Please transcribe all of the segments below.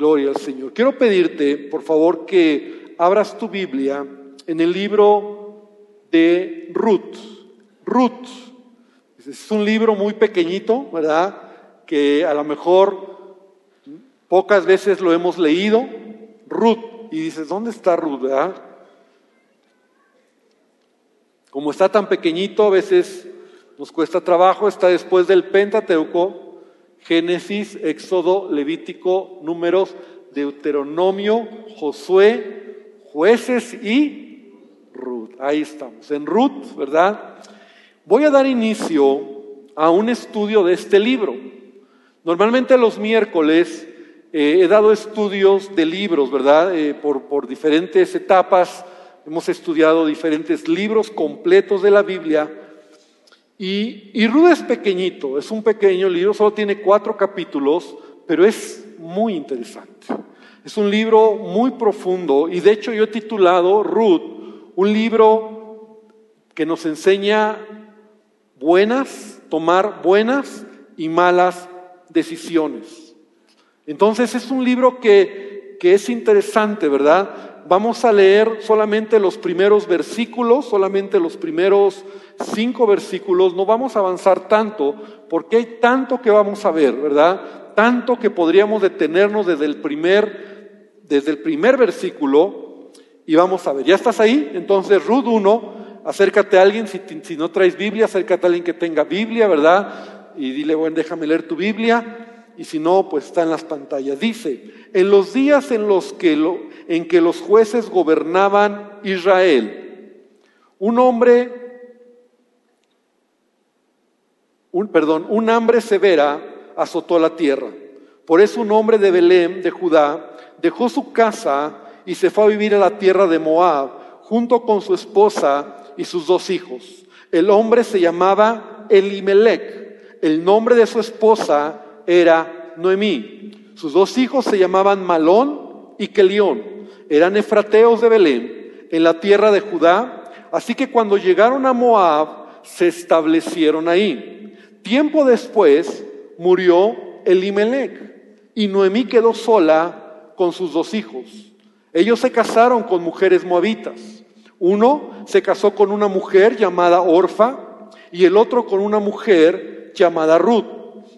Gloria al Señor. Quiero pedirte, por favor, que abras tu Biblia en el libro de Ruth. Ruth. Es un libro muy pequeñito, ¿verdad? Que a lo mejor pocas veces lo hemos leído. Ruth. Y dices, ¿dónde está Ruth? ¿verdad? Como está tan pequeñito, a veces nos cuesta trabajo, está después del Pentateuco, Génesis, Éxodo, Levítico, Números, Deuteronomio, Josué, Jueces y Ruth. Ahí estamos, en Ruth, ¿verdad? Voy a dar inicio a un estudio de este libro. Normalmente los miércoles eh, he dado estudios de libros, ¿verdad? Eh, por, por diferentes etapas hemos estudiado diferentes libros completos de la Biblia. Y, Ruth es pequeñito, es un pequeño libro, solo tiene cuatro capítulos, pero es muy interesante. Es un libro muy profundo y de hecho yo he titulado Ruth, un libro que nos enseña buenas, tomar buenas y malas decisiones. Entonces es un libro que, que es interesante, ¿verdad? Vamos a leer solamente los primeros versículos, solamente los primeros cinco versículos, no vamos a avanzar tanto, porque hay tanto que vamos a ver, ¿verdad? Tanto que podríamos detenernos desde el primer, desde el primer versículo y vamos a ver. ¿Ya estás ahí? Entonces, Ruth 1, acércate a alguien, si, si no traes Biblia, acércate a alguien que tenga Biblia, ¿verdad? Y dile, bueno, déjame leer tu Biblia y si no, pues está en las pantallas. Dice, en los días en los que, en que los jueces gobernaban Israel, un hombre, un, perdón, un hambre severa azotó la tierra. Por eso un hombre de Belén, de Judá, dejó su casa y se fue a vivir a la tierra de Moab, junto con su esposa y sus dos hijos. El hombre se llamaba Elimelech, el nombre de su esposa era Noemí. Sus dos hijos se llamaban Malón y Kelión. Eran efrateos de Belén, en la tierra de Judá. Así que cuando llegaron a Moab, se establecieron ahí. Tiempo después murió Elimelech y Noemí quedó sola con sus dos hijos. Ellos se casaron con mujeres moabitas. Uno se casó con una mujer llamada Orfa y el otro con una mujer llamada Ruth.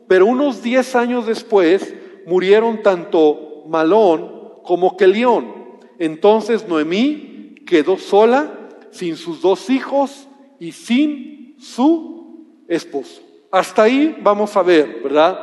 Pero unos diez años después murieron tanto Malón como Kelión. Entonces Noemí quedó sola, sin sus dos hijos y sin su esposo. Hasta ahí vamos a ver, ¿verdad?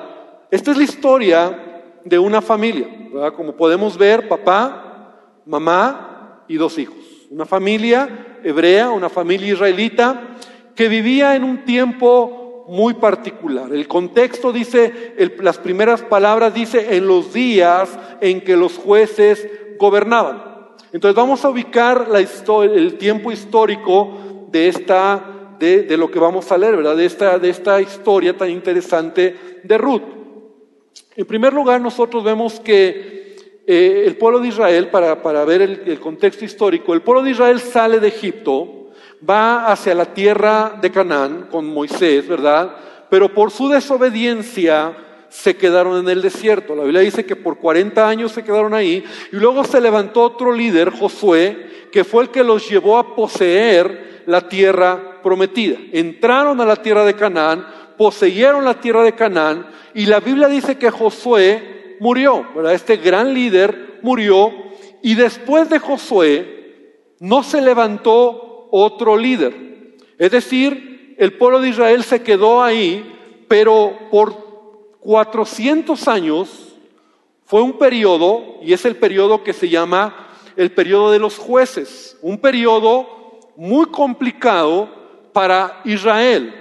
Esta es la historia de una familia, ¿verdad? Como podemos ver, papá, mamá y dos hijos. Una familia hebrea, una familia israelita que vivía en un tiempo muy particular. El contexto dice, las primeras palabras dice, en los días en que los jueces gobernaban. Entonces vamos a ubicar la el tiempo histórico de esta, de, lo que vamos a leer, ¿verdad? De esta, de esta historia tan interesante de Ruth. En primer lugar, nosotros vemos que eh, el pueblo de Israel, para, para ver el, el contexto histórico, el pueblo de Israel sale de Egipto, va hacia la tierra de Canaán con Moisés, ¿verdad? Pero por su desobediencia se quedaron en el desierto. La Biblia dice que por 40 años se quedaron ahí y luego se levantó otro líder, Josué, que fue el que los llevó a poseer la tierra prometida. Entraron a la tierra de Canaán, poseyeron la tierra de Canaán y la Biblia dice que Josué murió. Este gran líder murió y después de Josué no se levantó otro líder. Es decir, el pueblo de Israel se quedó ahí, pero por 400 años fue un periodo, y es el periodo que se llama el periodo de los jueces, un periodo muy complicado para Israel.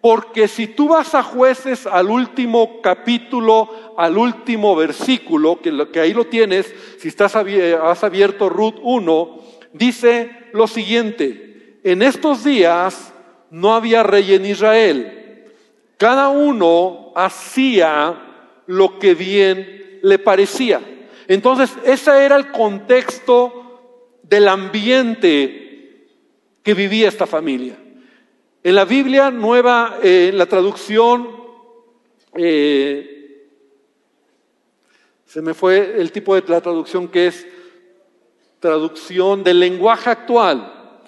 Porque si tú vas a jueces al último capítulo, al último versículo, que, que ahí lo tienes, si estás, has abierto Ruth 1, dice lo siguiente, en estos días no había rey en Israel. Cada uno hacía lo que bien le parecía. Entonces, ese era el contexto del ambiente que vivía esta familia. En la Biblia nueva, eh, en la traducción eh, Se me fue el tipo de la traducción que es traducción del lenguaje actual.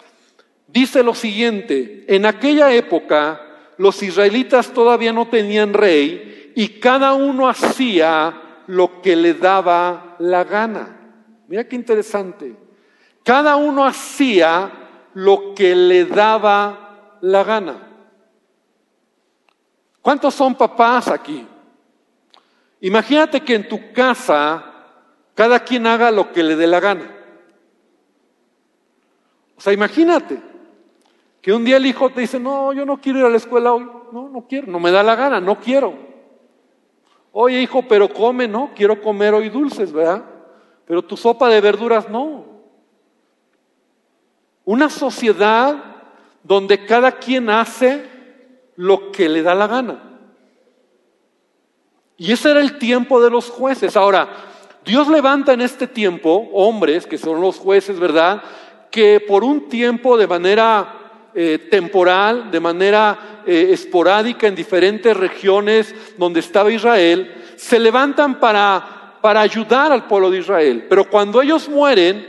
Dice lo siguiente, en aquella época los israelitas todavía no tenían rey y cada uno hacía lo que le daba la gana. Mira qué interesante. Cada uno hacía lo que le daba la gana. ¿Cuántos son papás aquí? Imagínate que en tu casa cada quien haga lo que le dé la gana. O sea, imagínate que un día el hijo te dice, no, yo no quiero ir a la escuela hoy. No, no quiero, no me da la gana, no quiero. Oye, hijo, pero come, no, quiero comer hoy dulces, ¿verdad? Pero tu sopa de verduras no. Una sociedad donde cada quien hace lo que le da la gana. Y ese era el tiempo de los jueces. Ahora, Dios levanta en este tiempo hombres, que son los jueces, ¿verdad? Que por un tiempo de manera eh, temporal, de manera eh, esporádica en diferentes regiones donde estaba Israel, se levantan para, para ayudar al pueblo de Israel. Pero cuando ellos mueren,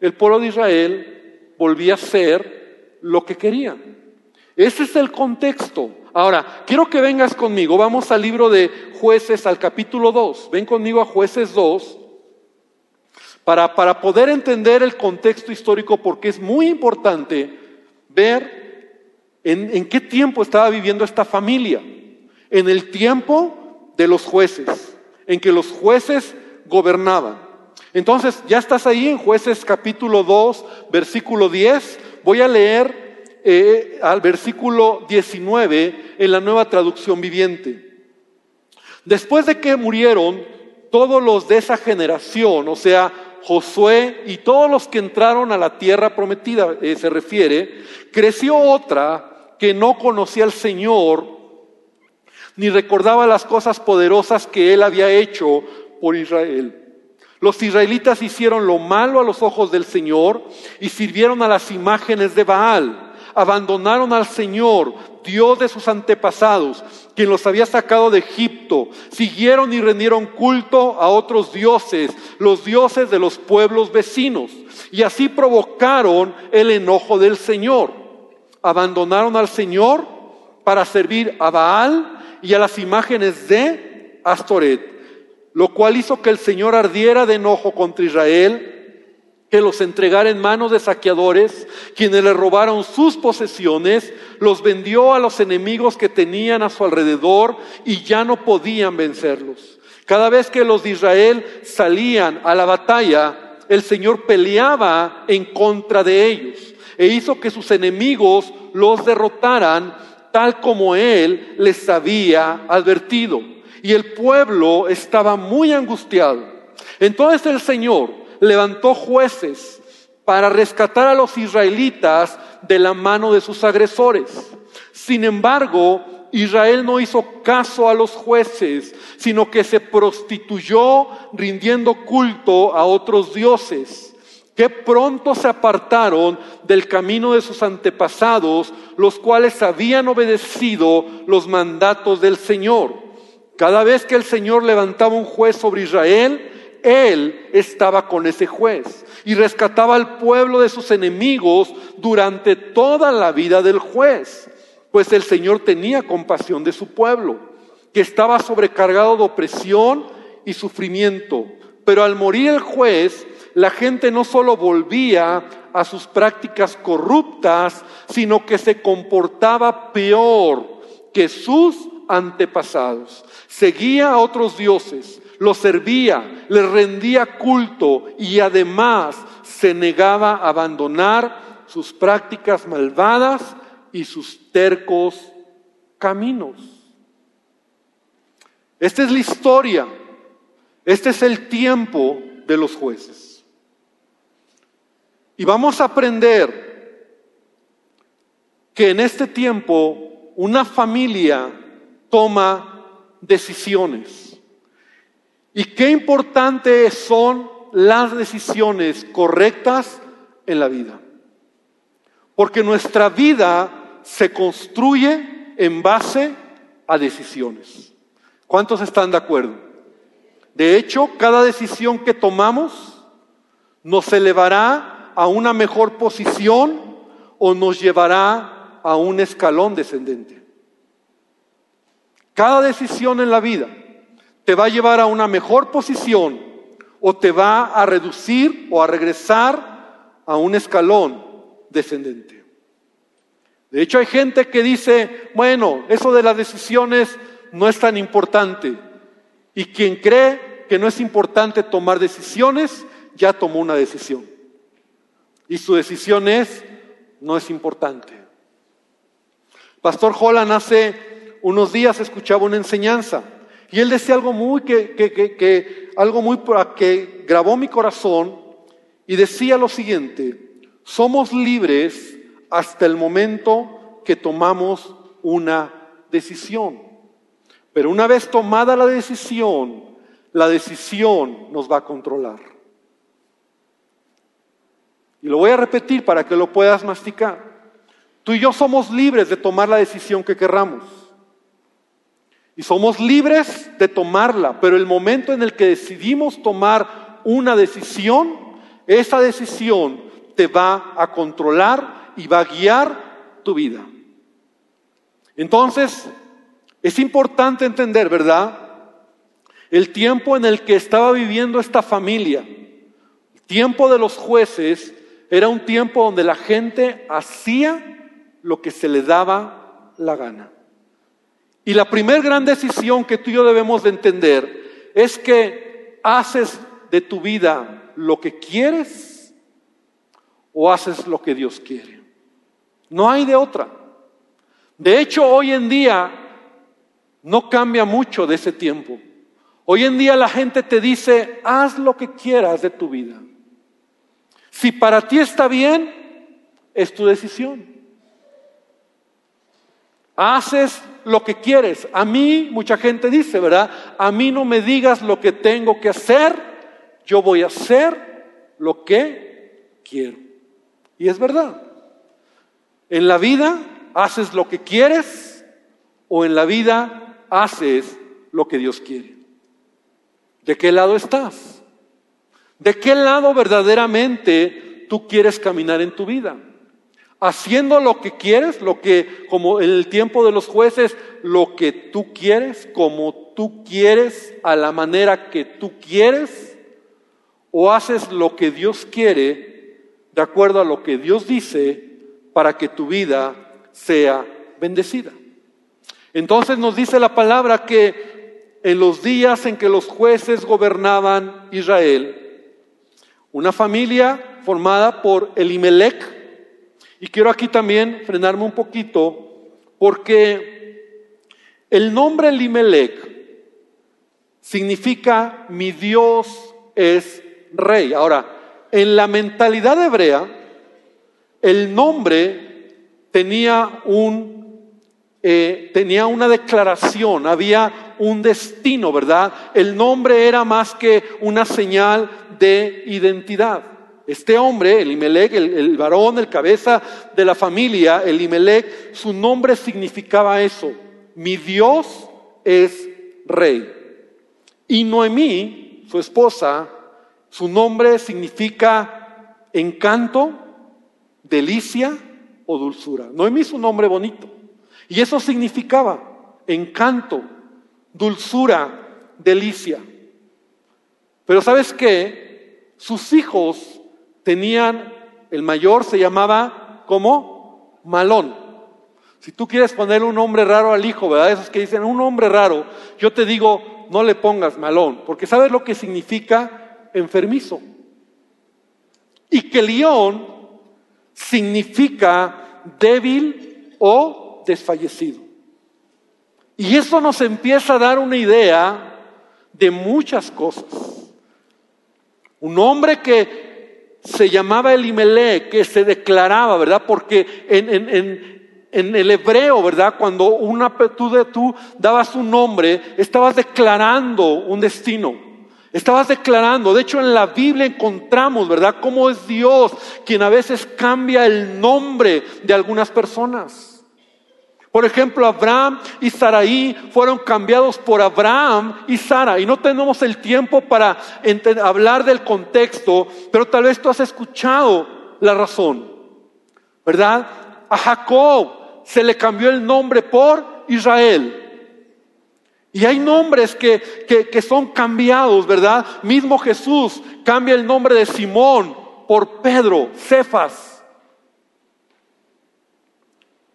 el pueblo de Israel volvía a ser lo que querían. Ese es el contexto. Ahora, quiero que vengas conmigo. Vamos al libro de jueces, al capítulo 2. Ven conmigo a jueces 2 para, para poder entender el contexto histórico porque es muy importante ver en, qué tiempo estaba viviendo esta familia. En el tiempo de los jueces, en que los jueces gobernaban. Entonces, ya estás ahí en jueces capítulo 2, versículo 10. Voy a leer eh, al versículo 19 en la nueva traducción viviente. Después de que murieron todos los de esa generación, o sea, Josué y todos los que entraron a la tierra prometida, eh, se refiere, creció otra que no conocía al Señor ni recordaba las cosas poderosas que él había hecho por Israel. Los israelitas hicieron lo malo a los ojos del Señor y sirvieron a las imágenes de Baal abandonaron al Señor, Dios de sus antepasados, quien los había sacado de Egipto, siguieron y rendieron culto a otros dioses, los dioses de los pueblos vecinos, y así provocaron el enojo del Señor. Abandonaron al Señor para servir a Baal y a las imágenes de Astoret, lo cual hizo que el Señor ardiera de enojo contra Israel que los entregara en manos de saqueadores, quienes le robaron sus posesiones, los vendió a los enemigos que tenían a su alrededor y ya no podían vencerlos. Cada vez que los de Israel salían a la batalla, el Señor peleaba en contra de ellos e hizo que sus enemigos los derrotaran tal como Él les había advertido. Y el pueblo estaba muy angustiado. Entonces el Señor levantó jueces para rescatar a los israelitas de la mano de sus agresores. Sin embargo, Israel no hizo caso a los jueces, sino que se prostituyó rindiendo culto a otros dioses, que pronto se apartaron del camino de sus antepasados, los cuales habían obedecido los mandatos del Señor. Cada vez que el Señor levantaba un juez sobre Israel, él estaba con ese juez y rescataba al pueblo de sus enemigos durante toda la vida del juez, pues el Señor tenía compasión de su pueblo, que estaba sobrecargado de opresión y sufrimiento. Pero al morir el juez, la gente no solo volvía a sus prácticas corruptas, sino que se comportaba peor que sus antepasados. Seguía a otros dioses, lo servía, le rendía culto y además se negaba a abandonar sus prácticas malvadas y sus tercos caminos. Esta es la historia, este es el tiempo de los jueces. Y vamos a aprender que en este tiempo una familia toma decisiones. Y qué importantes son las decisiones correctas en la vida. Porque nuestra vida se construye en base a decisiones. ¿Cuántos están de acuerdo? De hecho, cada decisión que tomamos nos elevará a una mejor posición o nos llevará a un escalón descendente. Cada decisión en la vida te va a llevar a una mejor posición o te va a reducir o a regresar a un escalón descendente. De hecho, hay gente que dice, bueno, eso de las decisiones no es tan importante. Y quien cree que no es importante tomar decisiones, ya tomó una decisión. Y su decisión es, no es importante. Pastor Holland hace unos días escuchaba una enseñanza y él decía algo muy que, que, que algo muy que grabó mi corazón y decía lo siguiente: somos libres hasta el momento que tomamos una decisión. Pero una vez tomada la decisión, la decisión nos va a controlar. Y lo voy a repetir para que lo puedas masticar. Tú y yo somos libres de tomar la decisión que querramos. Y somos libres de tomarla, pero el momento en el que decidimos tomar una decisión, esa decisión te va a controlar y va a guiar tu vida. Entonces, es importante entender, ¿verdad? El tiempo en el que estaba viviendo esta familia, el tiempo de los jueces, era un tiempo donde la gente hacía lo que se le daba la gana. Y la primera gran decisión que tú y yo debemos de entender es que haces de tu vida lo que quieres o haces lo que Dios quiere. No hay de otra. De hecho, hoy en día no cambia mucho de ese tiempo. Hoy en día la gente te dice, haz lo que quieras de tu vida. Si para ti está bien, es tu decisión. Haces lo que quieres. A mí, mucha gente dice, ¿verdad? A mí no me digas lo que tengo que hacer, yo voy a hacer lo que quiero. Y es verdad. En la vida haces lo que quieres o en la vida haces lo que Dios quiere. ¿De qué lado estás? ¿De qué lado verdaderamente tú quieres caminar en tu vida? Haciendo lo que quieres, lo que, como en el tiempo de los jueces, lo que tú quieres, como tú quieres, a la manera que tú quieres, o haces lo que Dios quiere, de acuerdo a lo que Dios dice, para que tu vida sea bendecida. Entonces nos dice la palabra que en los días en que los jueces gobernaban Israel, una familia formada por Elimelech. Y quiero aquí también frenarme un poquito porque el nombre Elimelech significa mi Dios es rey. Ahora, en la mentalidad hebrea, el nombre tenía un eh, tenía una declaración, había un destino, ¿verdad? El nombre era más que una señal de identidad. Este hombre, Elimelech, el, el varón, el cabeza de la familia, Elimelech, su nombre significaba eso. Mi Dios es rey. Y Noemí, su esposa, su nombre significa encanto, delicia o dulzura. Noemí es un nombre bonito. Y eso significaba encanto, dulzura, delicia. Pero ¿sabes qué? Sus hijos tenían, el mayor se llamaba como Malón. Si tú quieres poner un nombre raro al hijo, ¿verdad? Esos que dicen un nombre raro, yo te digo, no le pongas Malón, porque ¿sabes lo que significa enfermizo? Y que león significa débil o desfallecido. Y eso nos empieza a dar una idea de muchas cosas. Un hombre que se llamaba Elimelech, que se declaraba, ¿verdad? Porque en, el hebreo, ¿verdad? Cuando una, tú, tú dabas un nombre, estabas declarando un destino. Estabas declarando, de hecho en la Biblia encontramos, ¿verdad? Cómo es Dios quien a veces cambia el nombre de algunas personas. Por ejemplo, Abraham y Saraí fueron cambiados por Abraham y Sara. Y no tenemos el tiempo para hablar del contexto, pero tal vez tú has escuchado la razón. ¿Verdad? A Jacob se le cambió el nombre por Israel. Y hay nombres que, que, son cambiados, ¿verdad? Mismo Jesús cambia el nombre de Simón por Pedro, Cefas.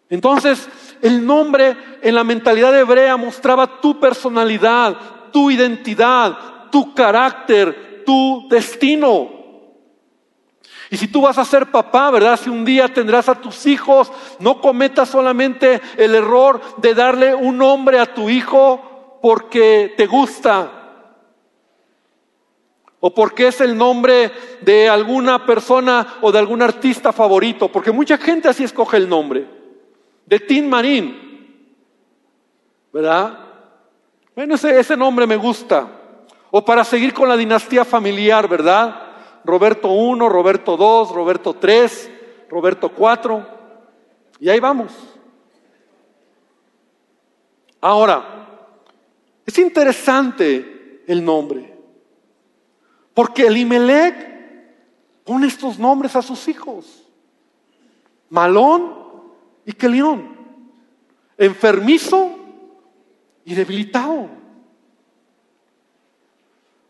Entonces, el nombre en la mentalidad hebrea mostraba tu personalidad, tu identidad, tu carácter, tu destino. Y si tú vas a ser papá, ¿verdad? Si un día tendrás a tus hijos, no cometas solamente el error de darle un nombre a tu hijo porque te gusta o porque es el nombre de alguna persona o de algún artista favorito, porque mucha gente así escoge el nombre, de Tim Marín, ¿verdad? Bueno, ese, ese nombre me gusta. O para seguir con la dinastía familiar, ¿verdad? Roberto 1, Roberto 2, Roberto 3, Roberto 4, y ahí vamos. Ahora, es interesante el nombre, porque Elimelech pone estos nombres a sus hijos, Malón y Kelión, enfermizo y debilitado.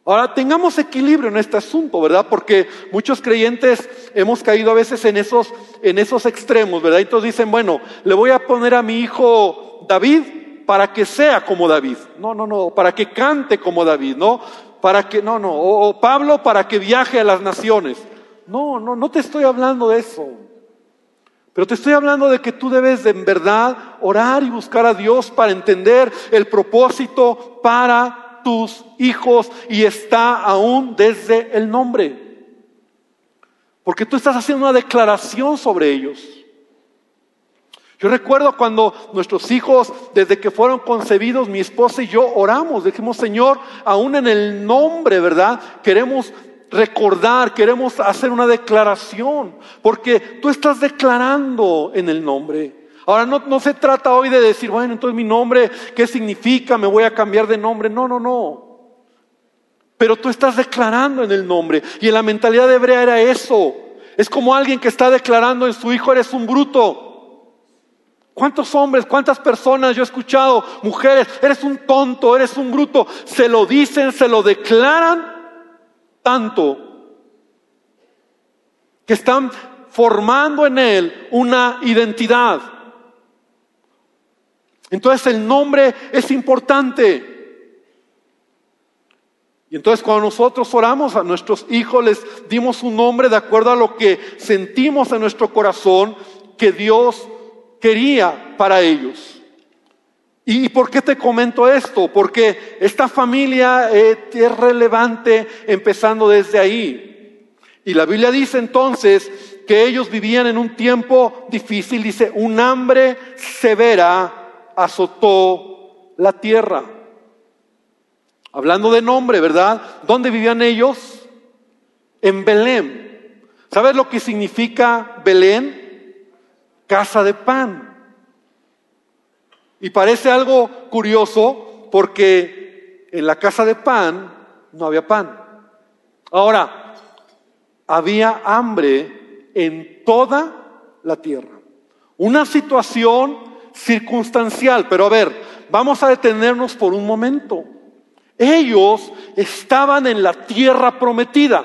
Ahora, tengamos equilibrio en este asunto, ¿verdad? Porque muchos creyentes hemos caído a veces en esos, en esos extremos, ¿verdad? Entonces dicen, bueno, le voy a poner a mi hijo David para que sea como David. No, no, no, para que cante como David, ¿no? Para que, no, no, o, Pablo para que viaje a las naciones. No, no, no te estoy hablando de eso. Pero te estoy hablando de que tú debes de en verdad orar y buscar a Dios para entender el propósito para tus hijos y está aún desde el nombre. Porque tú estás haciendo una declaración sobre ellos. Yo recuerdo cuando nuestros hijos, desde que fueron concebidos, mi esposa y yo oramos, dijimos, Señor, aún en el nombre, ¿verdad? Queremos recordar, queremos hacer una declaración, porque tú estás declarando en el nombre. Ahora no, se trata hoy de decir, bueno, entonces mi nombre, ¿qué significa? Me voy a cambiar de nombre. No, no, no. Pero tú estás declarando en el nombre. Y en la mentalidad hebrea era eso. Es como alguien que está declarando en su hijo, eres un bruto. ¿Cuántos hombres, cuántas personas yo he escuchado, mujeres, eres un tonto, eres un bruto? Se lo dicen, se lo declaran tanto que están formando en él una identidad. Entonces el nombre es importante. Y entonces cuando nosotros oramos a nuestros hijos, les dimos un nombre de acuerdo a lo que sentimos en nuestro corazón que Dios quería para ellos. ¿Y por qué te comento esto? Porque esta familia eh, es relevante empezando desde ahí. Y la Biblia dice entonces que ellos vivían en un tiempo difícil, dice, un hambre severa azotó la tierra. Hablando de nombre, ¿verdad? ¿Dónde vivían ellos? En Belén. ¿Sabes lo que significa Belén? Casa de pan. Y parece algo curioso porque en la casa de pan no había pan. Ahora, había hambre en toda la tierra. Una situación circunstancial. Pero a ver, vamos a detenernos por un momento. Ellos estaban en la tierra prometida.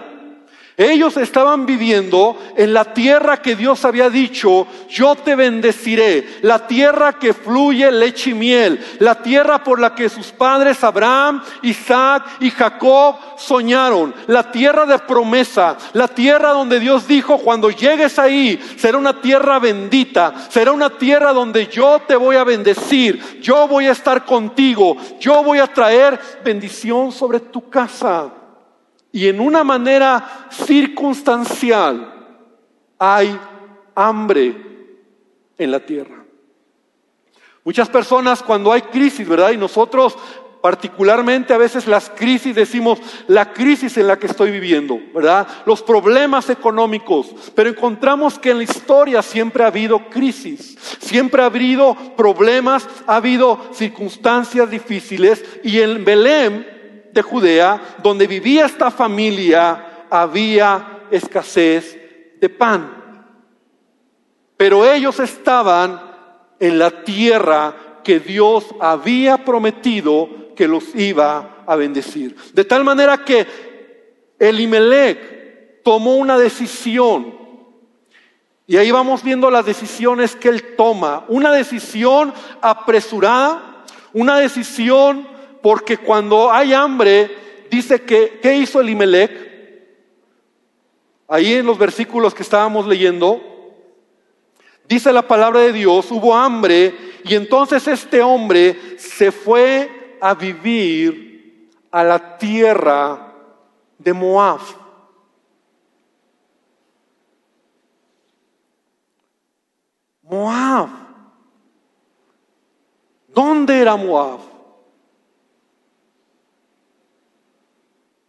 Ellos estaban viviendo en la tierra que Dios había dicho, yo te bendeciré, la tierra que fluye leche y miel, la tierra por la que sus padres Abraham, Isaac y Jacob soñaron, la tierra de promesa, la tierra donde Dios dijo, cuando llegues ahí, será una tierra bendita, será una tierra donde yo te voy a bendecir, yo voy a estar contigo, yo voy a traer bendición sobre tu casa. Y en una manera circunstancial hay hambre en la tierra. Muchas personas cuando hay crisis, ¿verdad? Y nosotros particularmente a veces las crisis, decimos la crisis en la que estoy viviendo, ¿verdad? Los problemas económicos, pero encontramos que en la historia siempre ha habido crisis, siempre ha habido problemas, ha habido circunstancias difíciles y en Belén de Judea, donde vivía esta familia, había escasez de pan. Pero ellos estaban en la tierra que Dios había prometido que los iba a bendecir. De tal manera que Elimelech tomó una decisión. Y ahí vamos viendo las decisiones que él toma. Una decisión apresurada, una decisión porque cuando hay hambre, dice que, ¿qué hizo Elimelech? Ahí en los versículos que estábamos leyendo, dice la palabra de Dios, hubo hambre y entonces este hombre se fue a vivir a la tierra de Moab. Moab. ¿Dónde era Moab?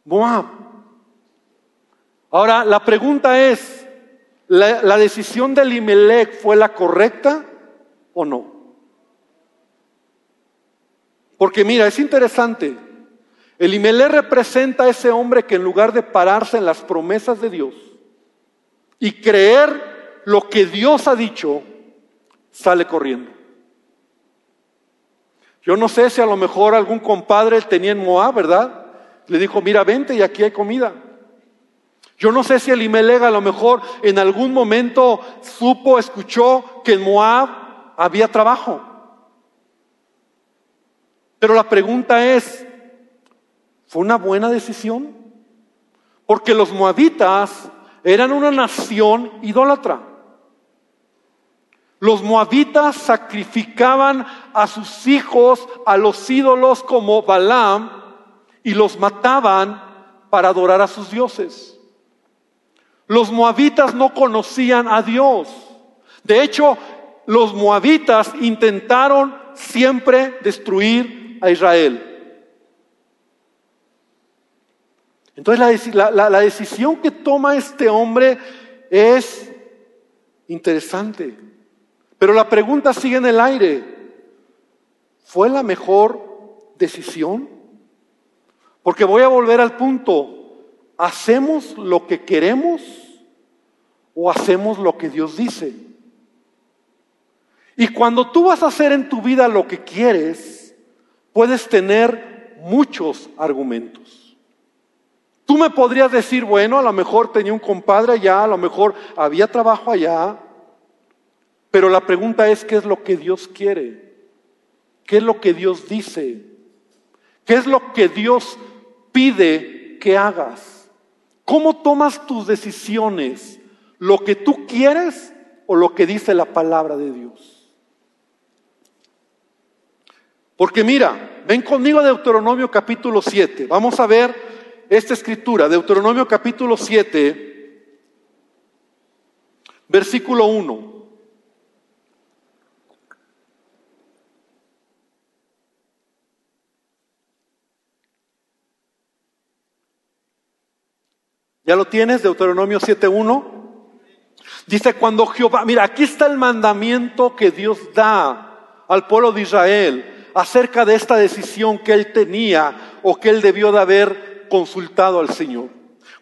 Moab. Ahora, la pregunta es, ¿la, decisión de Elimelech fue la correcta o no? Porque mira, es interesante. Elimelech representa a ese hombre que en lugar de pararse en las promesas de Dios y creer lo que Dios ha dicho, sale corriendo. Yo no sé si a lo mejor algún compadre tenía en Moab, ¿verdad? Le dijo, mira, vente y aquí hay comida. Yo no sé si Elimelech a lo mejor en algún momento supo, escuchó que en Moab había trabajo. Pero la pregunta es, ¿fue una buena decisión? Porque los moabitas eran una nación idólatra. Los moabitas sacrificaban a sus hijos a los ídolos como Balaam y los mataban para adorar a sus dioses. Los moabitas no conocían a Dios. De hecho, los moabitas intentaron siempre destruir a Israel. Entonces la, la, decisión que toma este hombre es interesante. Pero la pregunta sigue en el aire. ¿Fue la mejor decisión? Porque voy a volver al punto. ¿Hacemos lo que queremos o hacemos lo que Dios dice? Y cuando tú vas a hacer en tu vida lo que quieres, puedes tener muchos argumentos. Tú me podrías decir, bueno, a lo mejor tenía un compadre allá, a lo mejor había trabajo allá, pero la pregunta es, ¿qué es lo que Dios quiere? ¿Qué es lo que Dios dice? ¿Qué es lo que Dios pide que hagas? ¿Cómo tomas tus decisiones? ¿Lo que tú quieres o lo que dice la palabra de Dios? Porque mira, ven conmigo a Deuteronomio capítulo 7. Vamos a ver esta escritura, Deuteronomio capítulo 7, versículo 1. ¿Ya lo tienes? Deuteronomio 7.1. Dice cuando Jehová, mira, aquí está el mandamiento que Dios da al pueblo de Israel acerca de esta decisión que él tenía o que él debió de haber consultado al Señor.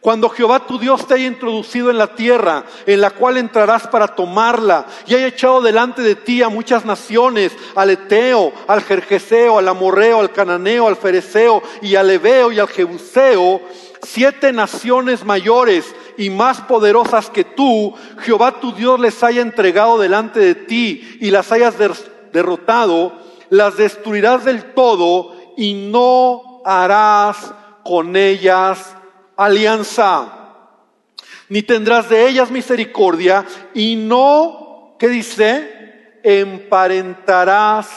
Cuando Jehová tu Dios te haya introducido en la tierra en la cual entrarás para tomarla y haya echado delante de ti a muchas naciones, al Eteo, al Jerjeseo, al Amorreo, al Cananeo, al Fereceo y al Ebeo y al Jebuseo, siete naciones mayores y más poderosas que tú, Jehová tu Dios les haya entregado delante de ti y las hayas derrotado, las destruirás del todo y no harás con ellas alianza, ni tendrás de ellas misericordia y no, ¿qué dice? Emparentarás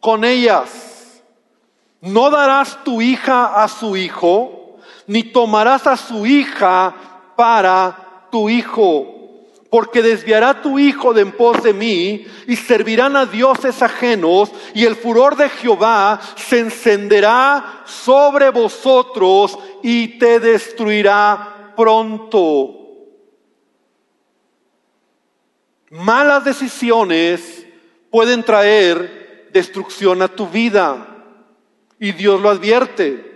con ellas. No darás tu hija a su hijo, ni tomarás a su hija para tu hijo porque desviará tu hijo de en pos de mí y servirán a dioses ajenos y el furor de Jehová se encenderá sobre vosotros y te destruirá pronto. Malas decisiones pueden traer destrucción a tu vida y Dios lo advierte.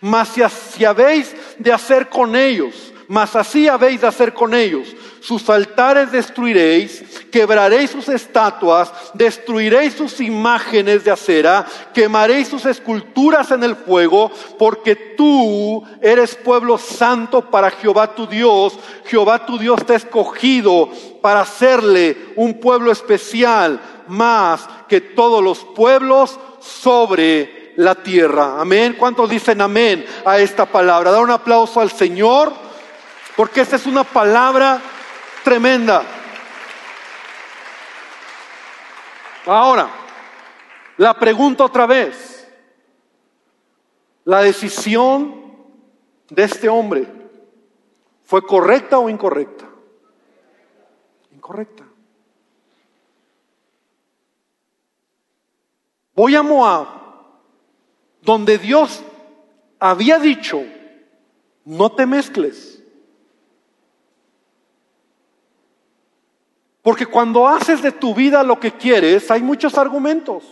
Mas si, habéis de hacer con ellos, mas así habéis de hacer con ellos, sus altares destruiréis, quebraréis sus estatuas, destruiréis sus imágenes de acera, quemaréis sus esculturas en el fuego, porque tú eres pueblo santo para Jehová tu Dios. Jehová tu Dios te ha escogido para hacerle un pueblo especial, más que todos los pueblos sobre la tierra. Amén. ¿Cuántos dicen amén a esta palabra? Da un aplauso al Señor, porque esta es una palabra tremenda. Ahora, la pregunta otra vez. ¿La decisión de este hombre fue correcta o incorrecta? Incorrecta. Voy a Moab, donde Dios había dicho, no te mezcles. Porque cuando haces de tu vida lo que quieres, hay muchos argumentos.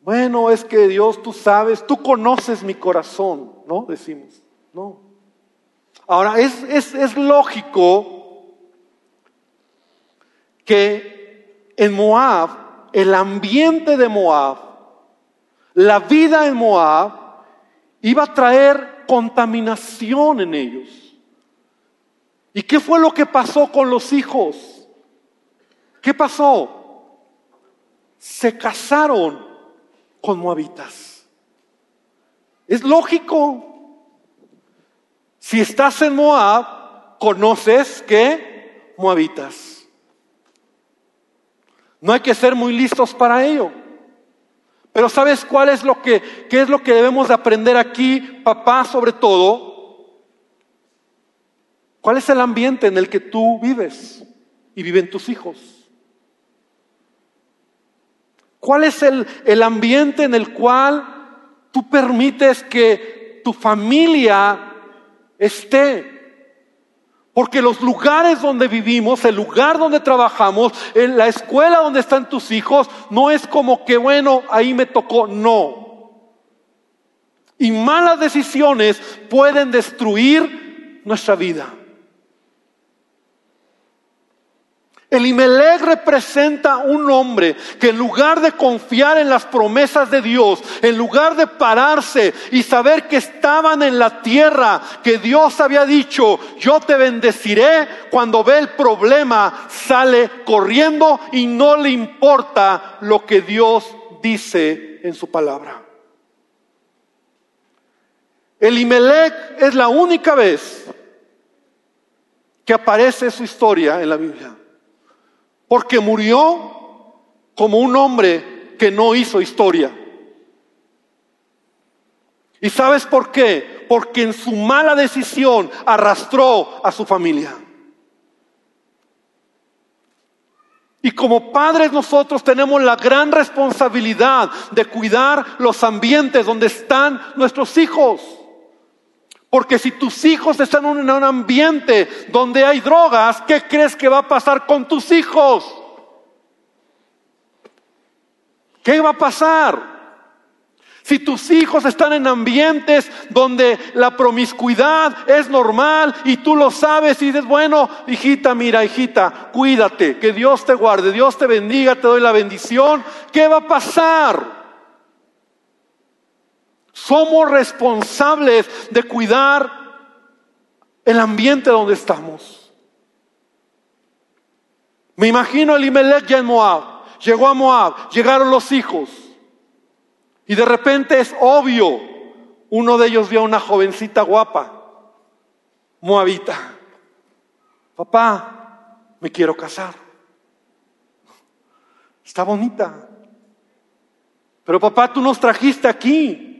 Bueno, es que Dios, tú sabes, tú conoces mi corazón, ¿no? Decimos, no. Ahora, es, es, es lógico que en Moab, el ambiente de Moab, la vida en Moab, iba a traer contaminación en ellos. ¿Y qué fue lo que pasó con los hijos? ¿Qué pasó? Se casaron con moabitas. Es lógico. Si estás en Moab, conoces que moabitas. No hay que ser muy listos para ello. Pero ¿sabes cuál es lo que qué es lo que debemos de aprender aquí, papá, sobre todo? ¿Cuál es el ambiente en el que tú vives y viven tus hijos? ¿Cuál es el, el ambiente en el cual tú permites que tu familia esté? Porque los lugares donde vivimos, el lugar donde trabajamos, en la escuela donde están tus hijos, no es como que, bueno, ahí me tocó, no. Y malas decisiones pueden destruir nuestra vida. Elimelech representa un hombre que en lugar de confiar en las promesas de Dios, en lugar de pararse y saber que estaban en la tierra, que Dios había dicho, yo te bendeciré, cuando ve el problema sale corriendo y no le importa lo que Dios dice en su palabra. Elimelech es la única vez que aparece su historia en la Biblia porque murió como un hombre que no hizo historia. ¿Y sabes por qué? Porque en su mala decisión arrastró a su familia. Y como padres nosotros tenemos la gran responsabilidad de cuidar los ambientes donde están nuestros hijos. Porque si tus hijos están en un ambiente donde hay drogas, ¿qué crees que va a pasar con tus hijos? ¿Qué va a pasar? Si tus hijos están en ambientes donde la promiscuidad es normal y tú lo sabes y dices, bueno, hijita, mira, hijita, cuídate, que Dios te guarde, Dios te bendiga, te doy la bendición, ¿qué va a pasar? Somos responsables de cuidar el ambiente donde estamos. Me imagino el Imelech ya en Moab. Llegó a Moab, llegaron los hijos. Y de repente es obvio, uno de ellos vio a una jovencita guapa, moabita. Papá, me quiero casar. Está bonita. Pero papá, tú nos trajiste aquí.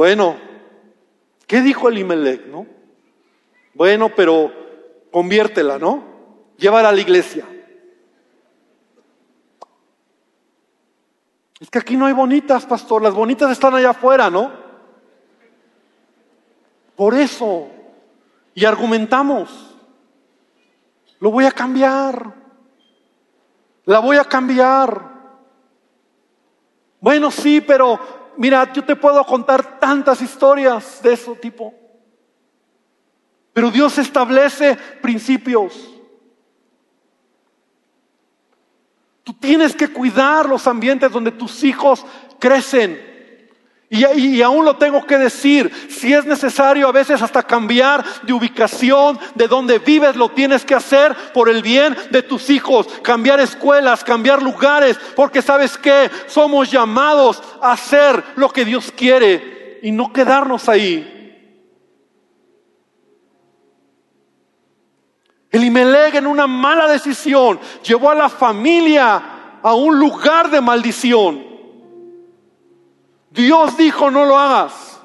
Bueno, ¿Qué dijo Elimelech, no? Bueno, pero conviértela, ¿no? Llévala a la iglesia. Es que aquí no hay bonitas, pastor, las bonitas están allá afuera, ¿no? Por eso, y argumentamos, lo voy a cambiar, la voy a cambiar. Bueno, sí, pero mira, yo te puedo contar tantas historias de ese tipo. Pero Dios establece principios. Tú tienes que cuidar los ambientes donde tus hijos crecen. Y, aún lo tengo que decir, si es necesario a veces hasta cambiar de ubicación, de donde vives, lo tienes que hacer por el bien de tus hijos, cambiar escuelas, cambiar lugares, porque sabes que somos llamados a hacer lo que Dios quiere y no quedarnos ahí. Elimelech en una mala decisión llevó a la familia a un lugar de maldición. Dios dijo, no lo hagas.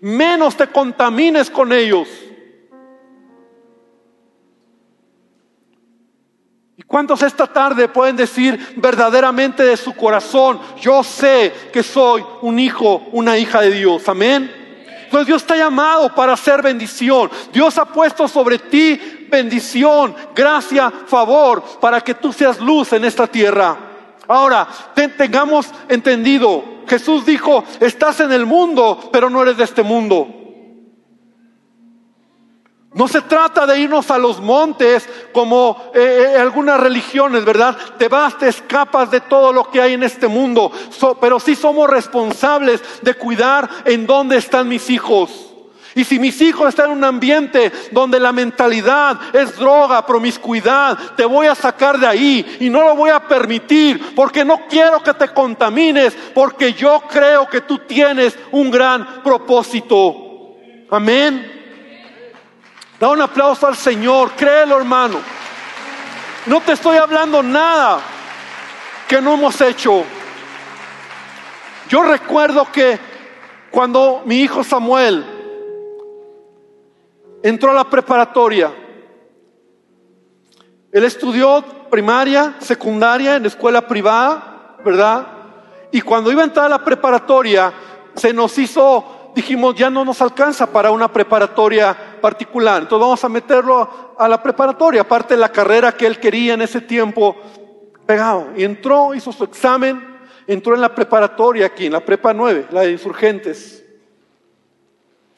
Menos te contamines con ellos. ¿Y cuántos esta tarde pueden decir verdaderamente de su corazón, yo sé que soy un hijo, una hija de Dios? Amén. Entonces Dios está llamado para hacer bendición. Dios ha puesto sobre ti bendición, gracia, favor, para que tú seas luz en esta tierra. Ahora, tengamos entendido, Jesús dijo, estás en el mundo, pero no eres de este mundo. No se trata de irnos a los montes como eh, eh, algunas religiones, ¿verdad? Te vas, te escapas de todo lo que hay en este mundo, pero sí somos responsables de cuidar en dónde están mis hijos. Y si mis hijos están en un ambiente donde la mentalidad es droga, promiscuidad, te voy a sacar de ahí y no lo voy a permitir porque no quiero que te contamines, porque yo creo que tú tienes un gran propósito. Amén. Da un aplauso al Señor, créelo hermano. No te estoy hablando nada que no hemos hecho. Yo recuerdo que cuando mi hijo Samuel entró a la preparatoria. Él estudió primaria, secundaria en escuela privada, ¿verdad? Y cuando iba a entrar a la preparatoria, se nos hizo, dijimos, ya no nos alcanza para una preparatoria particular. Entonces vamos a meterlo a la preparatoria, aparte de la carrera que él quería en ese tiempo, pegado. Entró, hizo su examen, entró en la preparatoria aquí, en la prepa 9, la de insurgentes,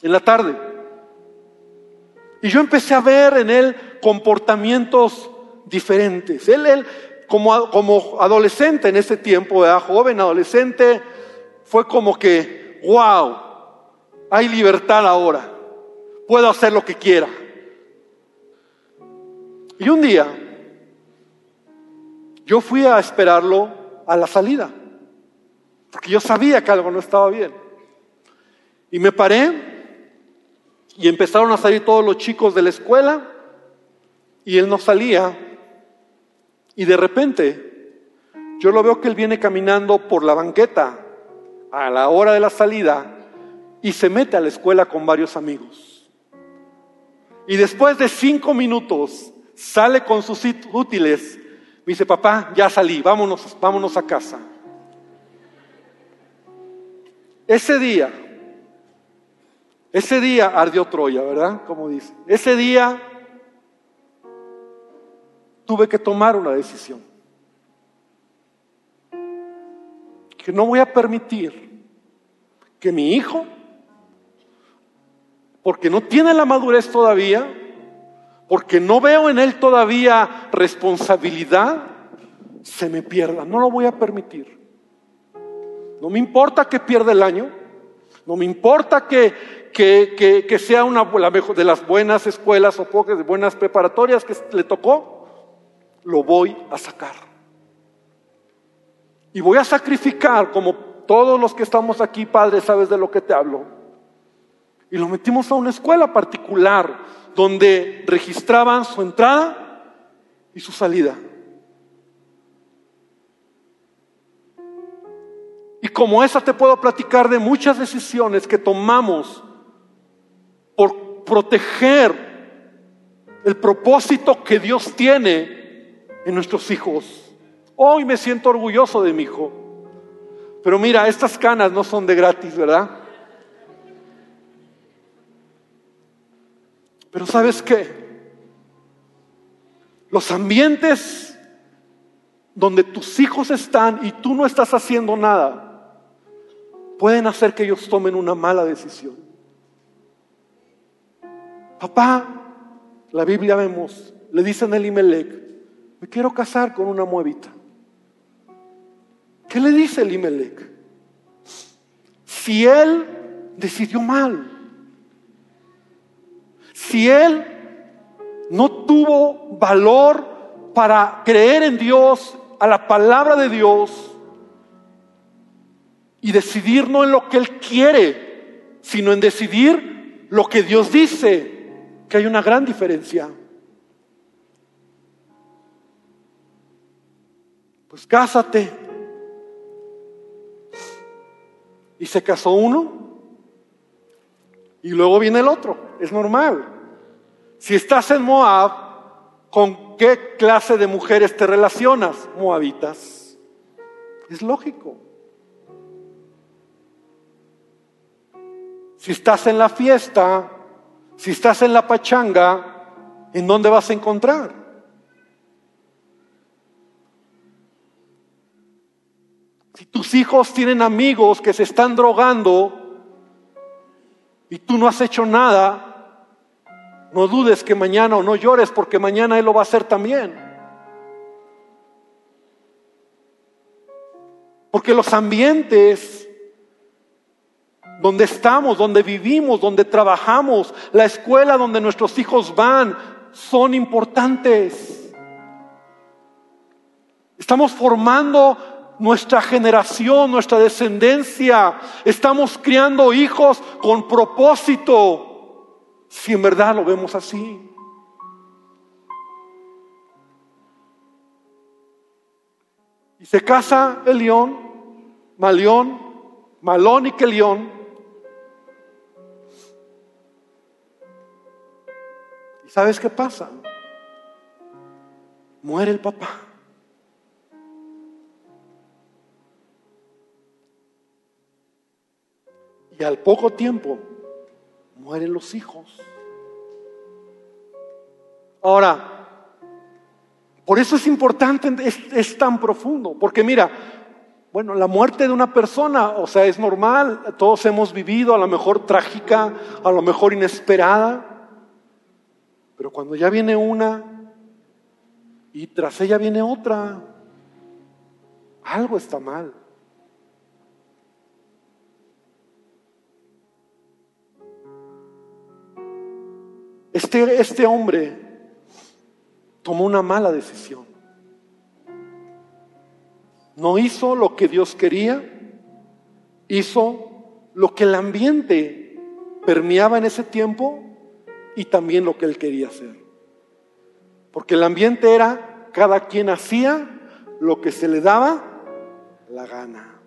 en la tarde. Y yo empecé a ver en él comportamientos diferentes. Él, él como, como adolescente en ese tiempo, joven adolescente, fue como que, wow, hay libertad ahora, puedo hacer lo que quiera. Y un día, yo fui a esperarlo a la salida, porque yo sabía que algo no estaba bien. Y me paré y empezaron a salir todos los chicos de la escuela y él no salía. Y de repente yo lo veo que él viene caminando por la banqueta a la hora de la salida y se mete a la escuela con varios amigos. Y después de cinco minutos sale con sus útiles. Me dice, papá, ya salí, vámonos, vámonos a casa. Ese día ese día ardió Troya, ¿verdad? Como dice. Ese día tuve que tomar una decisión. Que no voy a permitir que mi hijo, porque no tiene la madurez todavía, porque no veo en él todavía responsabilidad, se me pierda. No lo voy a permitir. No me importa que pierda el año. No me importa que, que, sea una de las buenas escuelas o pocas buenas preparatorias que le tocó, lo voy a sacar. Y voy a sacrificar, como todos los que estamos aquí, Padre, sabes de lo que te hablo. Y lo metimos a una escuela particular donde registraban su entrada y su salida. Y como esa te puedo platicar de muchas decisiones que tomamos proteger el propósito que Dios tiene en nuestros hijos. Hoy me siento orgulloso de mi hijo. Pero mira, estas canas no son de gratis, ¿verdad? Pero ¿sabes qué? Los ambientes donde tus hijos están y tú no estás haciendo nada, pueden hacer que ellos tomen una mala decisión. Papá, la Biblia vemos, le dicen a Elimelech, me quiero casar con una muevita. ¿Qué le dice Elimelech? Si él decidió mal, si él no tuvo valor para creer en Dios, a la palabra de Dios, y decidir no en lo que él quiere, sino en decidir lo que Dios dice, que hay una gran diferencia. Pues cásate. Y se casó uno y luego viene el otro. Es normal. Si estás en Moab, ¿con qué clase de mujeres te relacionas? Moabitas. Es lógico. Si estás en la fiesta, si estás en la pachanga, ¿en dónde vas a encontrar? Si tus hijos tienen amigos que se están drogando y tú no has hecho nada, no dudes que mañana o no llores porque mañana Él lo va a hacer también. Porque los ambientes donde estamos, donde vivimos, donde trabajamos, la escuela donde nuestros hijos van, son importantes. Estamos formando nuestra generación, nuestra descendencia. Estamos criando hijos con propósito, si en verdad lo vemos así. Y se casa el león, Malión, Malón y Kelión ¿Sabes qué pasa? Muere el papá. Y al poco tiempo mueren los hijos. Ahora, por eso es importante, es, es, tan profundo, porque mira, bueno, la muerte de una persona, o sea, es normal, todos hemos vivido, a lo mejor trágica, a lo mejor inesperada, pero cuando ya viene una y tras ella viene otra, algo está mal. Este, este hombre tomó una mala decisión. No hizo lo que Dios quería, hizo lo que el ambiente permeaba en ese tiempo y también lo que él quería hacer. Porque el ambiente era, cada quien hacía lo que se le daba la gana.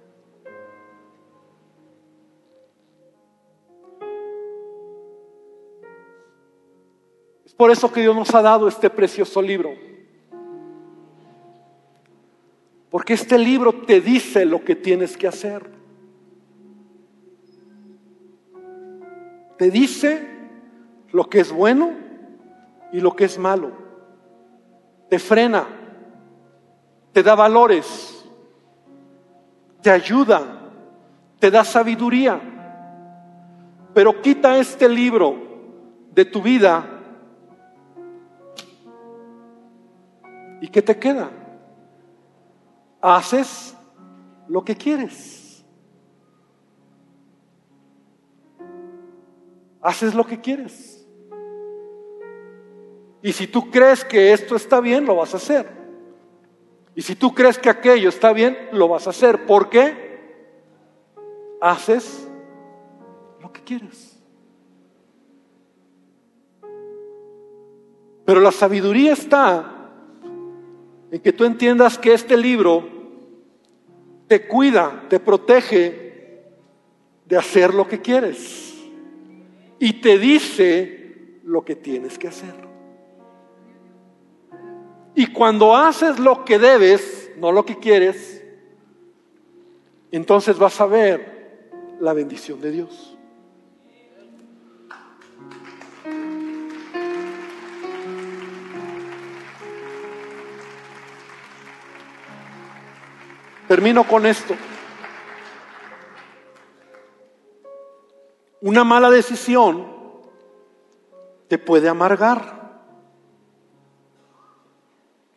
Es por eso que Dios nos ha dado este precioso libro. Porque este libro te dice lo que tienes que hacer. Te dice lo que es bueno y lo que es malo. Te frena, te da valores, te ayuda, te da sabiduría. Pero quita este libro de tu vida y ¿qué te queda? Haces lo que quieres. Haces lo que quieres. Y si tú crees que esto está bien, lo vas a hacer. Y si tú crees que aquello está bien, lo vas a hacer. ¿Por qué? Haces lo que quieres. Pero la sabiduría está en que tú entiendas que este libro te cuida, te protege de hacer lo que quieres. Y te dice lo que tienes que hacer. Y cuando haces lo que debes, no lo que quieres, entonces vas a ver la bendición de Dios. Termino con esto. Una mala decisión te puede amargar.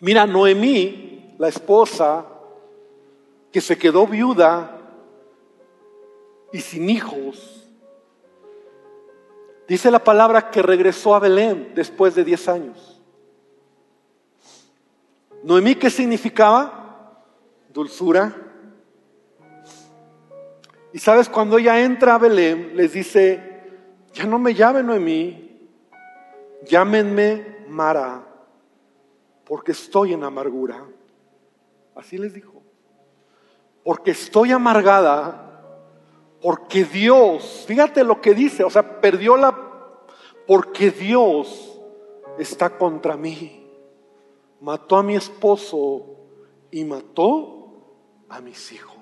Mira, Noemí, la esposa, que se quedó viuda y sin hijos, dice la palabra que regresó a Belén después de 10 años. Noemí, ¿qué significaba? dulzura. Y sabes, cuando ella entra a Belén, les dice, ya no me llamen Noemí, llámenme Mara, porque estoy en amargura. Así les dijo. Porque estoy amargada, porque Dios, fíjate lo que dice, o sea, perdió la, porque Dios está contra mí. Mató a mi esposo y mató a mis hijos.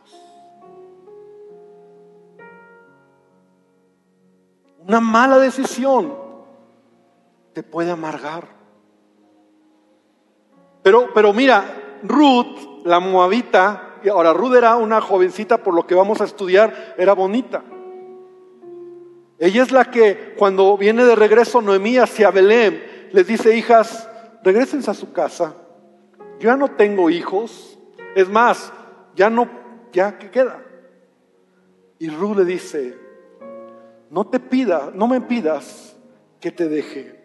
Una mala decisión te puede amargar. Pero, pero mira, Ruth, la moabita, ahora Ruth era una jovencita, por lo que vamos a estudiar, era bonita. Ella es la que cuando viene de regreso Noemí hacia Belén, les dice, hijas, regresense a su casa. Yo ya no tengo hijos. Es más, ya no, ya que queda. Y Ruth le dice, no te pida, no me pidas que te deje.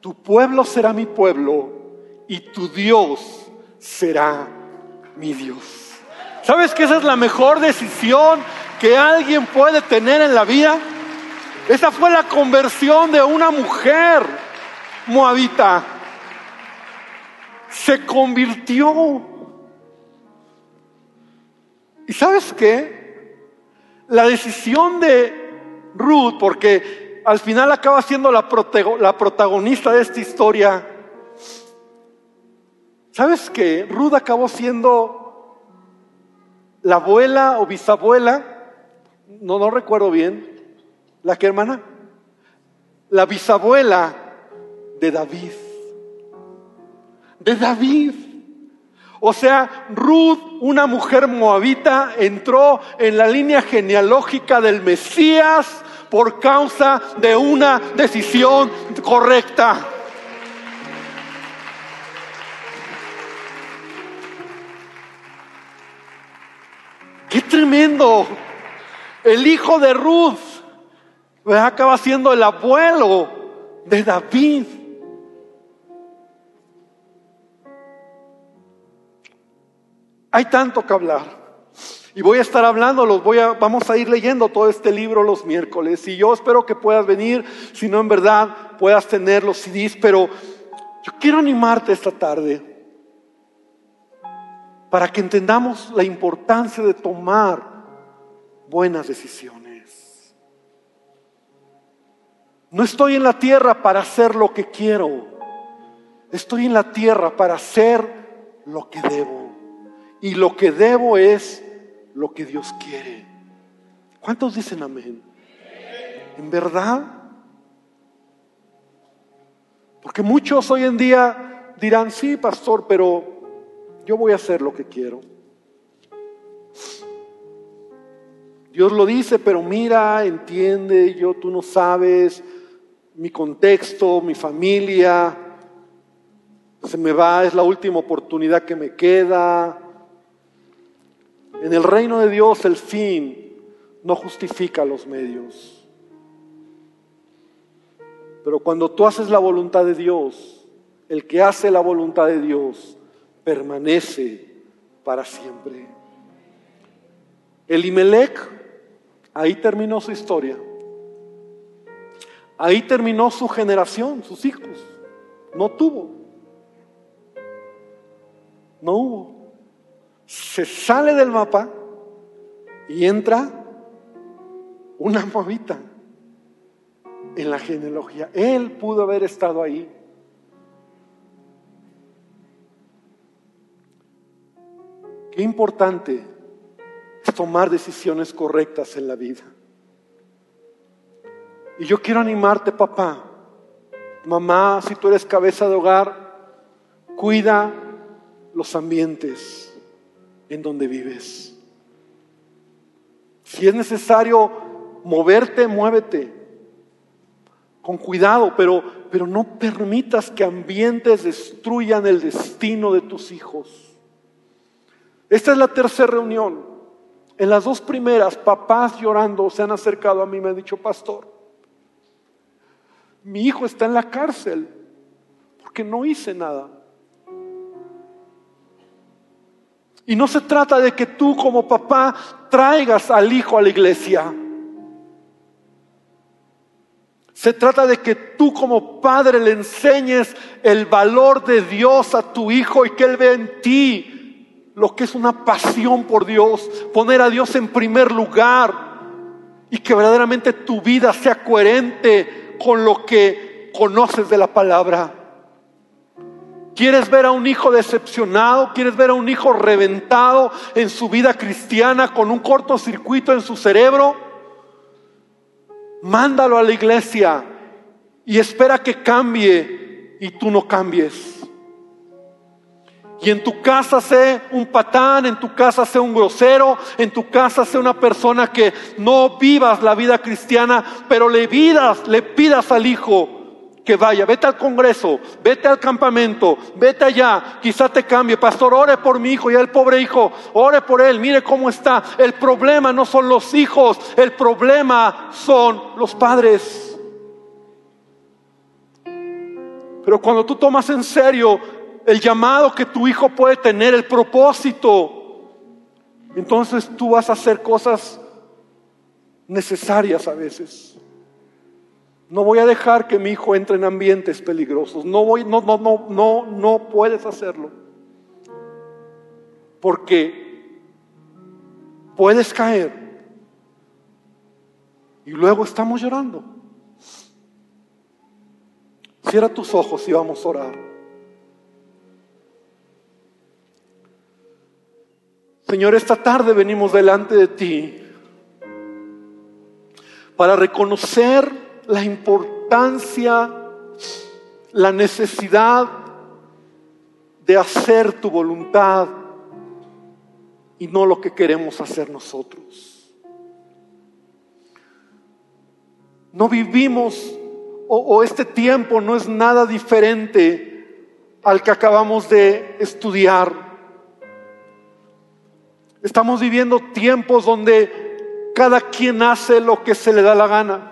Tu pueblo será mi pueblo y tu Dios será mi Dios. ¿Sabes que esa es la mejor decisión que alguien puede tener en la vida? Esa fue la conversión de una mujer moabita. Se convirtió ¿Y sabes qué? La decisión de Ruth, porque al final acaba siendo la, la protagonista de esta historia, ¿sabes qué? Ruth acabó siendo la abuela o bisabuela, no, no recuerdo bien, ¿la que hermana? La bisabuela de David. De David. O sea, Ruth, una mujer moabita, entró en la línea genealógica del Mesías por causa de una decisión correcta. ¡Qué tremendo! El hijo de Ruth acaba siendo el abuelo de David. Hay tanto que hablar. Y voy a estar hablando, los voy a, vamos a ir leyendo todo este libro los miércoles. Y yo espero que puedas venir, si no en verdad puedas tener los CDs, pero yo quiero animarte esta tarde para que entendamos la importancia de tomar buenas decisiones. No estoy en la tierra para hacer lo que quiero, estoy en la tierra para hacer lo que debo. Y lo que debo es lo que Dios quiere. ¿Cuántos dicen amén? ¿En verdad? Porque muchos hoy en día dirán, sí, pastor, pero yo voy a hacer lo que quiero. Dios lo dice, pero mira, entiende, yo tú no sabes mi contexto, mi familia, se me va, es la última oportunidad que me queda, en el reino de Dios el fin no justifica los medios. Pero cuando tú haces la voluntad de Dios, el que hace la voluntad de Dios permanece para siempre. Elimelech, ahí terminó su historia. Ahí terminó su generación, sus hijos. No tuvo. No hubo se sale del mapa y entra una movita. en la genealogía. Él pudo haber estado ahí. Qué importante es tomar decisiones correctas en la vida. Y yo quiero animarte, papá, mamá, si tú eres cabeza de hogar, cuida los ambientes en donde vives. Si es necesario moverte, muévete. Con cuidado, pero, pero no permitas que ambientes destruyan el destino de tus hijos. Esta es la tercera reunión. En las dos primeras, papás llorando se han acercado a mí me han dicho, pastor, mi hijo está en la cárcel porque no hice nada. Y no se trata de que tú como papá traigas al hijo a la iglesia. Se trata de que tú como padre le enseñes el valor de Dios a tu hijo y que él vea en ti lo que es una pasión por Dios, poner a Dios en primer lugar y que verdaderamente tu vida sea coherente con lo que conoces de la palabra. ¿Quieres ver a un hijo decepcionado? ¿Quieres ver a un hijo reventado en su vida cristiana con un cortocircuito en su cerebro? Mándalo a la iglesia y espera que cambie y tú no cambies. Y en tu casa sea un patán, en tu casa sea un grosero, en tu casa sea una persona que no vivas la vida cristiana, pero le pidas, le pidas al hijo que vaya, vete al congreso, vete al campamento, vete allá, quizá te cambie, pastor, ore por mi hijo y el pobre hijo, ore por él, mire cómo está. El problema no son los hijos, el problema son los padres. Pero cuando tú tomas en serio el llamado que tu hijo puede tener, el propósito, entonces tú vas a hacer cosas necesarias a veces. No voy a dejar que mi hijo entre en ambientes peligrosos. No voy, no, no, no, no, no puedes hacerlo. Porque puedes caer. Y luego estamos llorando. Cierra tus ojos y vamos a orar. Señor, esta tarde venimos delante de ti para reconocer la importancia, la necesidad de hacer tu voluntad y no lo que queremos hacer nosotros. No vivimos o, este tiempo no es nada diferente al que acabamos de estudiar. Estamos viviendo tiempos donde cada quien hace lo que se le da la gana.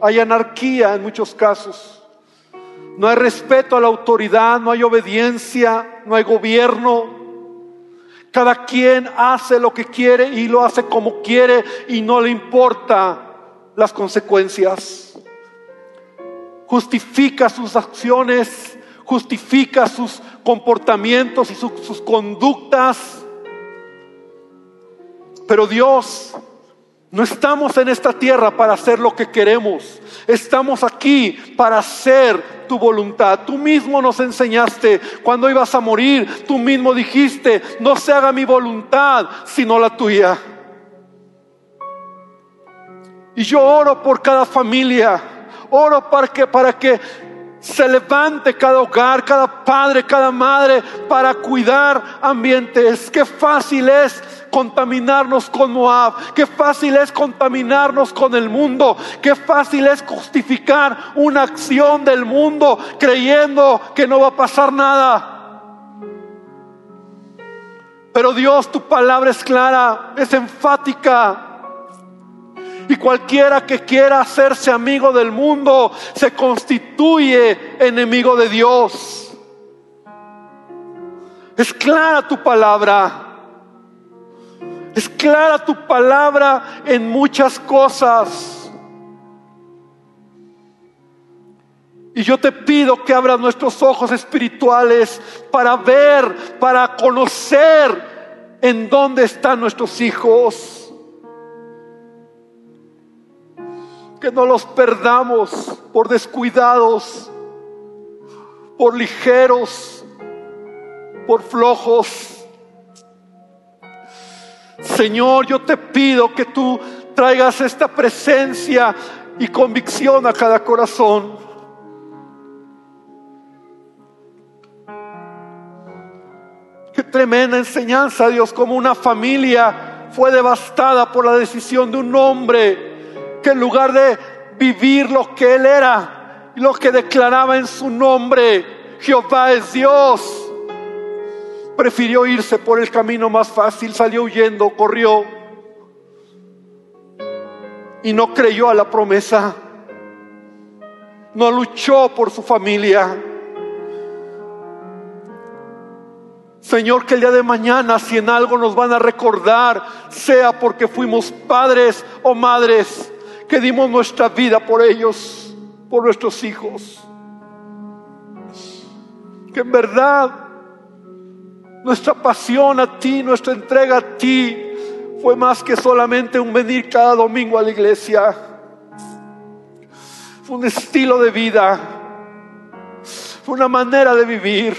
Hay anarquía en muchos casos. No hay respeto a la autoridad, no hay obediencia, no hay gobierno. Cada quien hace lo que quiere y lo hace como quiere y no le importa las consecuencias. Justifica sus acciones, justifica sus comportamientos y sus conductas. Pero Dios no estamos en esta tierra para hacer lo que queremos. Estamos aquí para hacer tu voluntad. Tú mismo nos enseñaste cuando ibas a morir. Tú mismo dijiste, no se haga mi voluntad, sino la tuya. Y yo oro por cada familia. Oro para que, para que se levante cada hogar, cada padre, cada madre para cuidar ambientes. Qué fácil es contaminarnos con Moab, qué fácil es contaminarnos con el mundo, qué fácil es justificar una acción del mundo creyendo que no va a pasar nada. Pero Dios, tu palabra es clara, es enfática. Y cualquiera que quiera hacerse amigo del mundo se constituye enemigo de Dios. Es clara tu palabra. Es clara tu palabra en muchas cosas. Y yo te pido que abras nuestros ojos espirituales para ver, para conocer en dónde están nuestros hijos. Que no los perdamos por descuidados, por ligeros, por flojos. Señor, yo te pido que tú traigas esta presencia y convicción a cada corazón. Qué tremenda enseñanza, Dios, como una familia fue devastada por la decisión de un hombre en lugar de vivir lo que él era lo que declaraba en su nombre, Jehová es Dios, prefirió irse por el camino más fácil, salió huyendo, corrió y no creyó a la promesa, no luchó por su familia. Señor, que el día de mañana, si en algo nos van a recordar, sea porque fuimos padres o madres, que dimos nuestra vida por ellos, por nuestros hijos. Que en verdad nuestra pasión a ti, nuestra entrega a ti, fue más que solamente un venir cada domingo a la iglesia. Fue un estilo de vida, fue una manera de vivir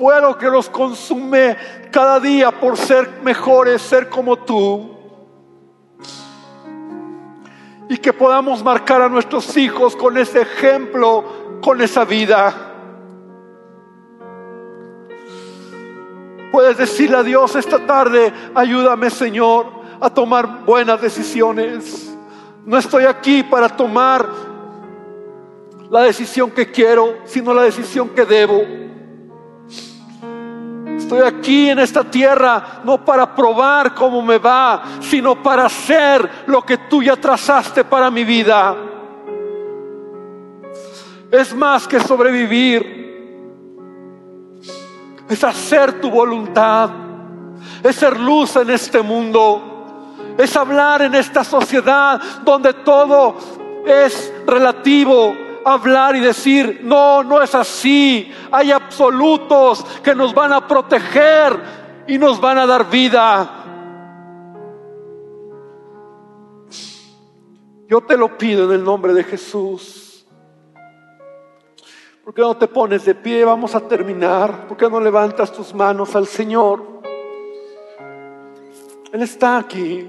fue lo que nos consume cada día por ser mejores, ser como tú. Y que podamos marcar a nuestros hijos con ese ejemplo, con esa vida. Puedes decirle a Dios esta tarde, ayúdame Señor a tomar buenas decisiones. No estoy aquí para tomar la decisión que quiero, sino la decisión que debo. Estoy aquí en esta tierra no para probar cómo me va, sino para hacer lo que tú ya trazaste para mi vida. Es más que sobrevivir. Es hacer tu voluntad. Es ser luz en este mundo. Es hablar en esta sociedad donde todo es relativo hablar y decir, no, no es así. Hay absolutos que nos van a proteger y nos van a dar vida. Yo te lo pido en el nombre de Jesús. ¿Por qué no te pones de pie? Vamos a terminar. ¿Por qué no levantas tus manos al Señor? Él está aquí.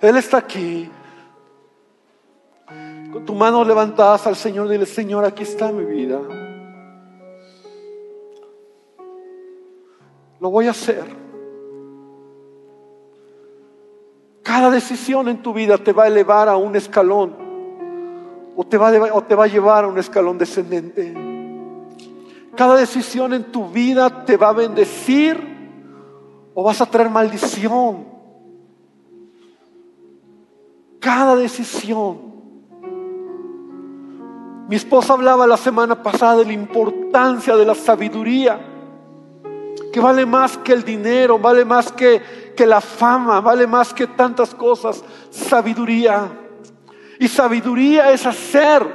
Él está aquí. Con tu mano levantadas al Señor, dile, Señor, aquí está mi vida. Lo voy a hacer. Cada decisión en tu vida te va a elevar a un escalón o te va a, o te va a llevar a un escalón descendente. Cada decisión en tu vida te va a bendecir o vas a traer maldición. Cada decisión mi esposa hablaba la semana pasada de la importancia de la sabiduría, que vale más que el dinero, vale más que, que la fama, vale más que tantas cosas. Sabiduría. Y sabiduría es hacer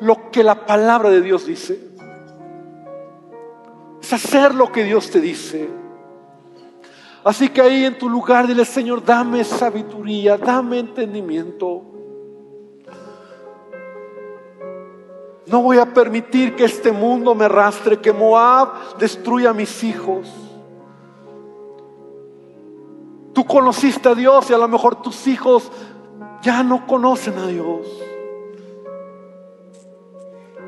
lo que la palabra de Dios dice. Es hacer lo que Dios te dice. Así que ahí en tu lugar dile, Señor, dame sabiduría, dame entendimiento. No voy a permitir que este mundo me arrastre, que Moab destruya a mis hijos. Tú conociste a Dios y a lo mejor tus hijos ya no conocen a Dios.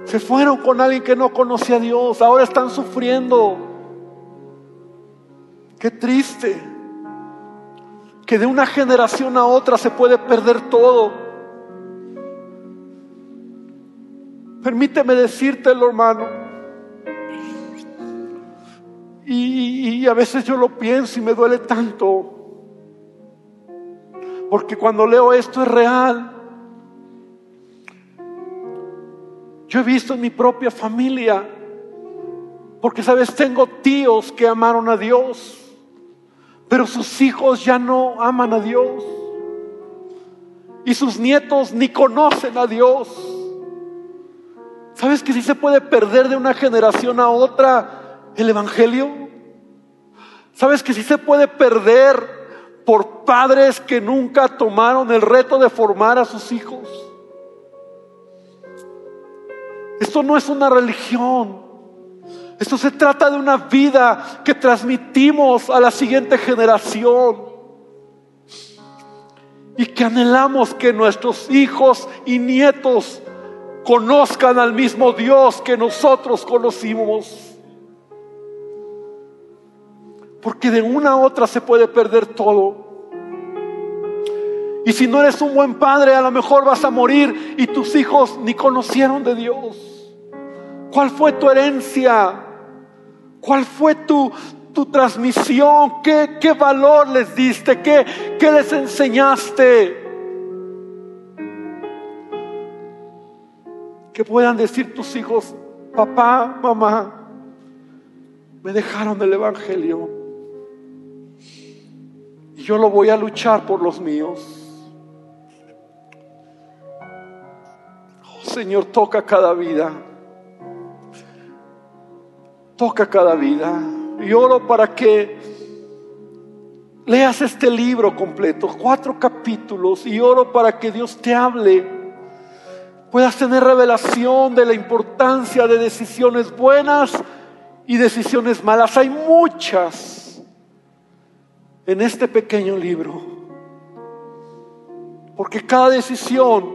Se fueron con alguien que no conocía a Dios, ahora están sufriendo. Qué triste que de una generación a otra se puede perder todo. Permíteme decírtelo, hermano. Y, a veces yo lo pienso y me duele tanto. Porque cuando leo esto es real. Yo he visto en mi propia familia. Porque, sabes, tengo tíos que amaron a Dios. Pero sus hijos ya no aman a Dios. Y sus nietos ni conocen a Dios. ¿Sabes que si se puede perder de una generación a otra el Evangelio? ¿Sabes que si se puede perder por padres que nunca tomaron el reto de formar a sus hijos. Esto no es una religión. Esto se trata de una vida que transmitimos a la siguiente generación y que anhelamos que nuestros hijos y nietos conozcan al mismo Dios que nosotros conocimos. Porque de una a otra se puede perder todo. Y si no eres un buen padre, a lo mejor vas a morir y tus hijos ni conocieron de Dios. ¿Cuál fue tu herencia? ¿Cuál fue tu, tu transmisión? ¿Qué, ¿Qué, valor les diste? ¿Qué, ¿Qué les enseñaste? Que puedan decir tus hijos, papá, mamá, me dejaron del Evangelio. Y yo lo voy a luchar por los míos. Oh, Señor, toca cada vida. Toca cada vida. Y oro para que leas este libro completo, cuatro capítulos, y oro para que Dios te hable. Puedas tener revelación de la importancia de decisiones buenas y decisiones malas. Hay muchas en este pequeño libro. Porque cada decisión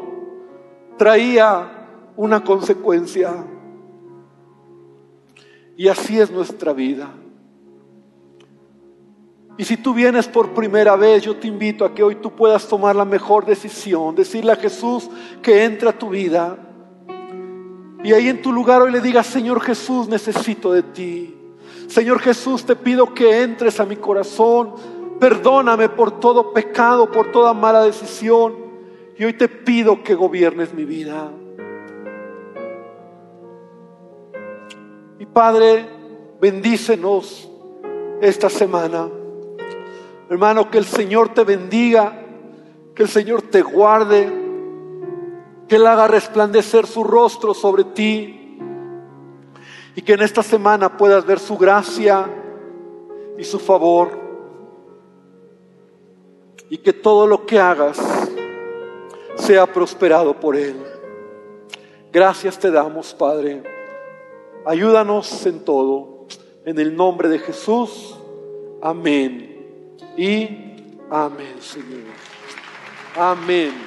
traía una consecuencia. Y así es nuestra vida. Y si tú vienes por primera vez, yo te invito a que hoy tú puedas tomar la mejor decisión, decirle a Jesús que entre a tu vida. Y ahí en tu lugar hoy le digas, Señor Jesús, necesito de ti. Señor Jesús, te pido que entres a mi corazón. Perdóname por todo pecado, por toda mala decisión. Y hoy te pido que gobiernes mi vida. Y Padre, bendícenos esta semana. Hermano, que el Señor te bendiga, que el Señor te guarde, que Él haga resplandecer su rostro sobre ti y que en esta semana puedas ver su gracia y su favor y que todo lo que hagas sea prosperado por Él. Gracias te damos, Padre. Ayúdanos en todo. En el nombre de Jesús. Amén y amén, Señor. Amén.